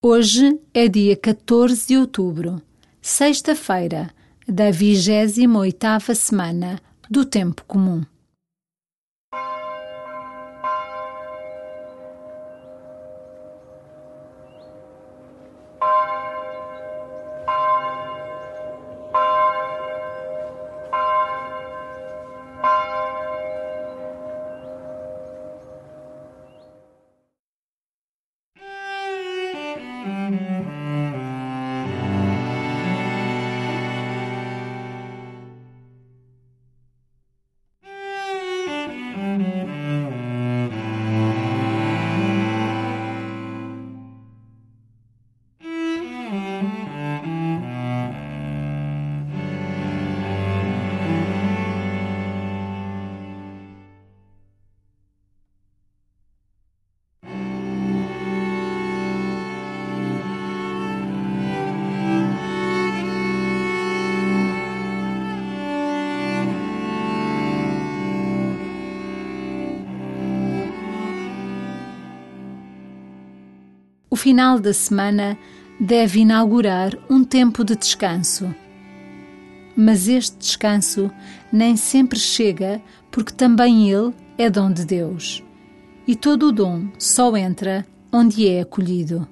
Hoje é dia 14 de outubro, sexta-feira, da 28ª semana do Tempo Comum. Final da semana deve inaugurar um tempo de descanso. Mas este descanso nem sempre chega porque também ele é dom de Deus. E todo o dom só entra onde é acolhido.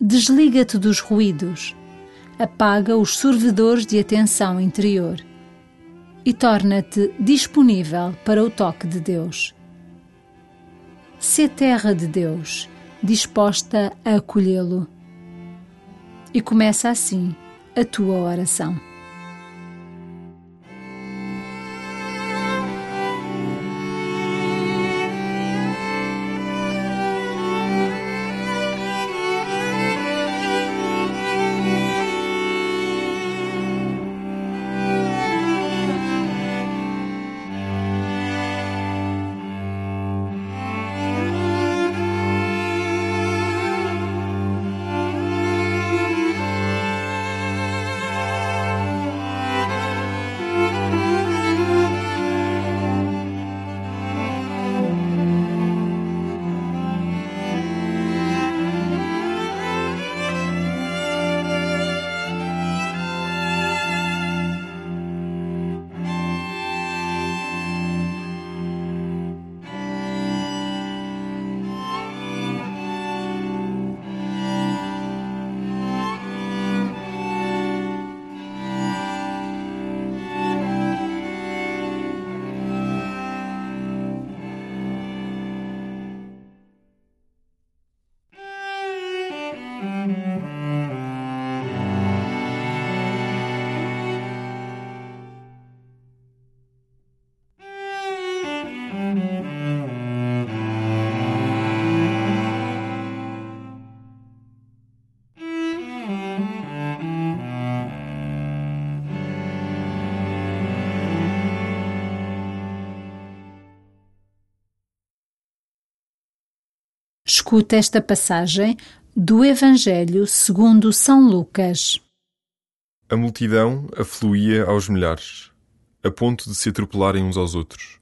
Desliga-te dos ruídos, apaga os sorvedores de atenção interior e torna-te disponível para o toque de Deus. Sê terra de Deus disposta a acolhê-lo. E começa assim a tua oração. Escuta esta passagem do Evangelho segundo São Lucas. A multidão afluía aos milhares, a ponto de se atropelarem uns aos outros.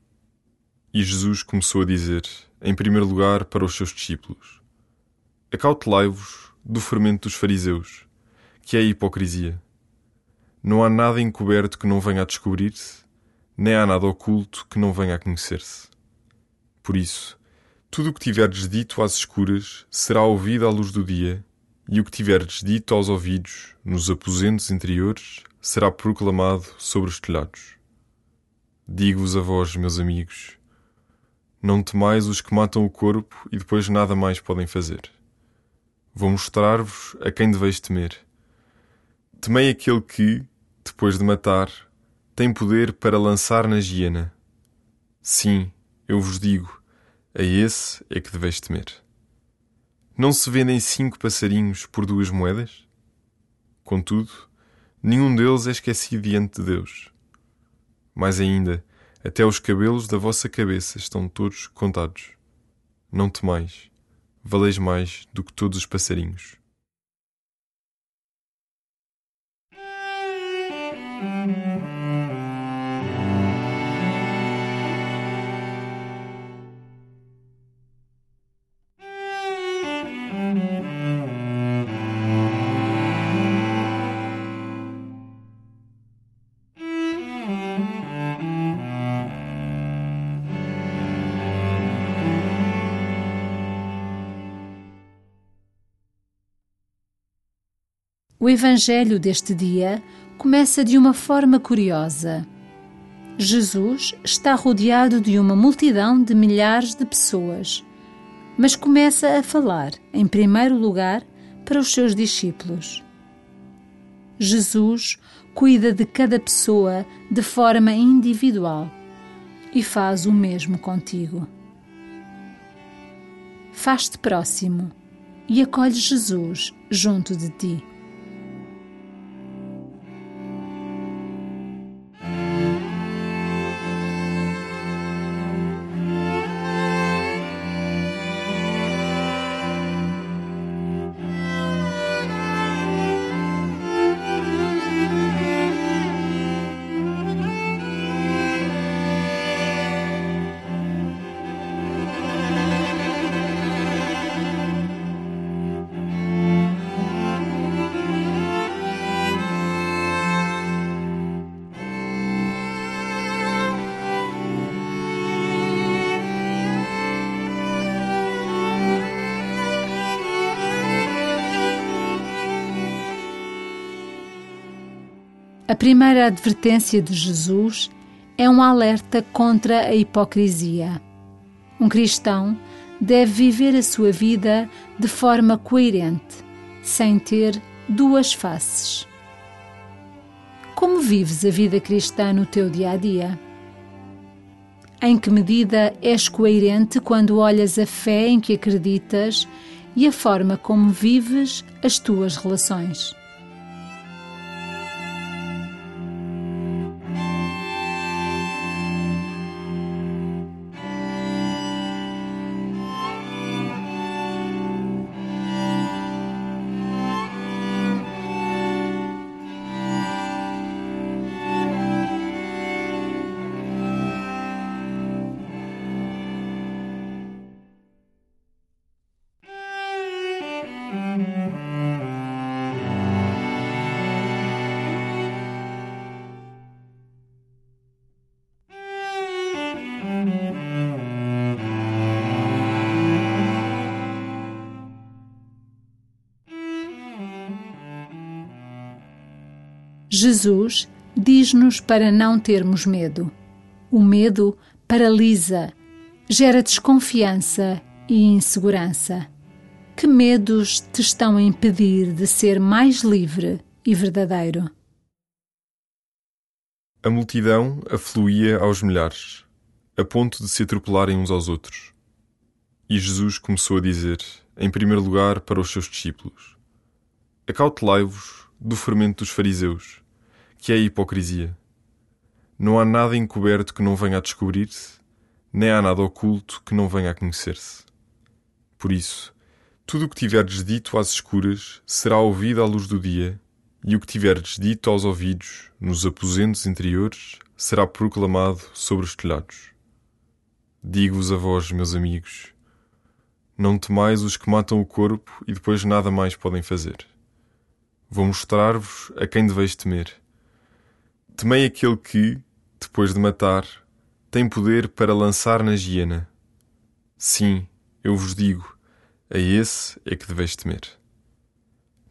E Jesus começou a dizer, em primeiro lugar, para os seus discípulos: Acautelai-vos do fermento dos fariseus, que é a hipocrisia. Não há nada encoberto que não venha a descobrir-se, nem há nada oculto que não venha a conhecer-se. Por isso, tudo o que tiverdes dito às escuras será ouvido à luz do dia, e o que tiverdes dito aos ouvidos, nos aposentos interiores, será proclamado sobre os telhados. Digo-vos a vós, meus amigos, não temais os que matam o corpo e depois nada mais podem fazer. Vou mostrar-vos a quem deveis temer. Temei aquele que, depois de matar, tem poder para lançar na hiena. Sim, eu vos digo, a esse é que deveis temer. Não se vendem cinco passarinhos por duas moedas? Contudo, nenhum deles é esquecido diante de Deus. Mais ainda, até os cabelos da vossa cabeça estão todos contados. Não temais, valeis mais do que todos os passarinhos. O Evangelho deste dia começa de uma forma curiosa. Jesus está rodeado de uma multidão de milhares de pessoas, mas começa a falar, em primeiro lugar, para os seus discípulos. Jesus cuida de cada pessoa de forma individual e faz o mesmo contigo. Faz-te próximo e acolhe Jesus junto de ti. A primeira advertência de Jesus é um alerta contra a hipocrisia. Um cristão deve viver a sua vida de forma coerente, sem ter duas faces. Como vives a vida cristã no teu dia a dia? Em que medida és coerente quando olhas a fé em que acreditas e a forma como vives as tuas relações? Jesus diz-nos para não termos medo. O medo paralisa, gera desconfiança e insegurança. Que medos te estão a impedir de ser mais livre e verdadeiro? A multidão afluía aos milhares, a ponto de se atropelarem uns aos outros. E Jesus começou a dizer, em primeiro lugar, para os seus discípulos: Acautelai-vos do fermento dos fariseus, que é a hipocrisia. Não há nada encoberto que não venha a descobrir-se, nem há nada oculto que não venha a conhecer-se. Por isso, tudo o que tiverdes dito às escuras será ouvido à luz do dia, e o que tiverdes dito aos ouvidos, nos aposentos interiores, será proclamado sobre os telhados. Digo-vos a vós, meus amigos, não temais os que matam o corpo e depois nada mais podem fazer. Vou mostrar-vos a quem deveis temer. Temei aquele que, depois de matar, tem poder para lançar na hiena. Sim, eu vos digo, a esse é que deveis temer.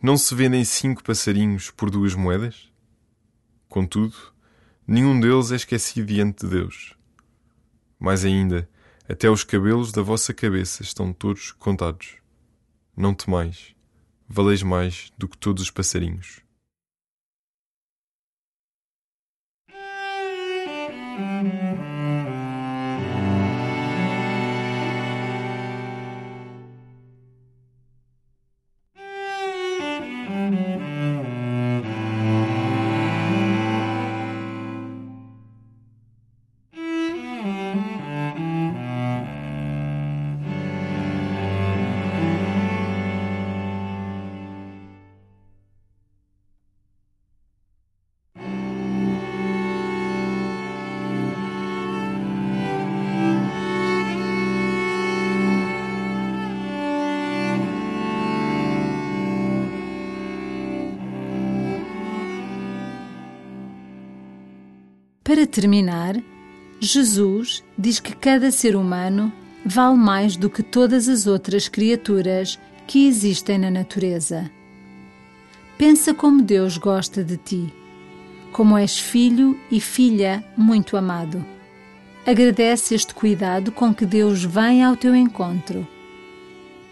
Não se vendem cinco passarinhos por duas moedas? Contudo, nenhum deles é esquecido diante de Deus. Mais ainda, até os cabelos da vossa cabeça estão todos contados. Não temais, valeis mais do que todos os passarinhos. Para terminar, Jesus diz que cada ser humano vale mais do que todas as outras criaturas que existem na natureza. Pensa como Deus gosta de ti, como és filho e filha muito amado. Agradece este cuidado com que Deus vem ao teu encontro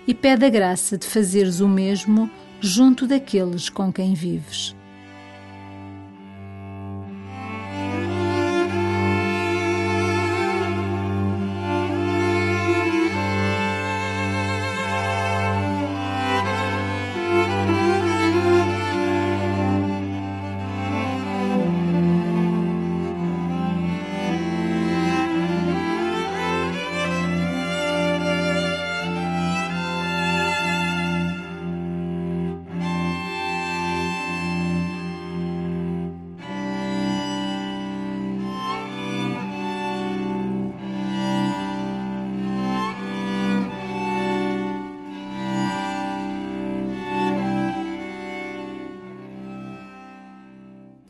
e pede a graça de fazeres o mesmo junto daqueles com quem vives.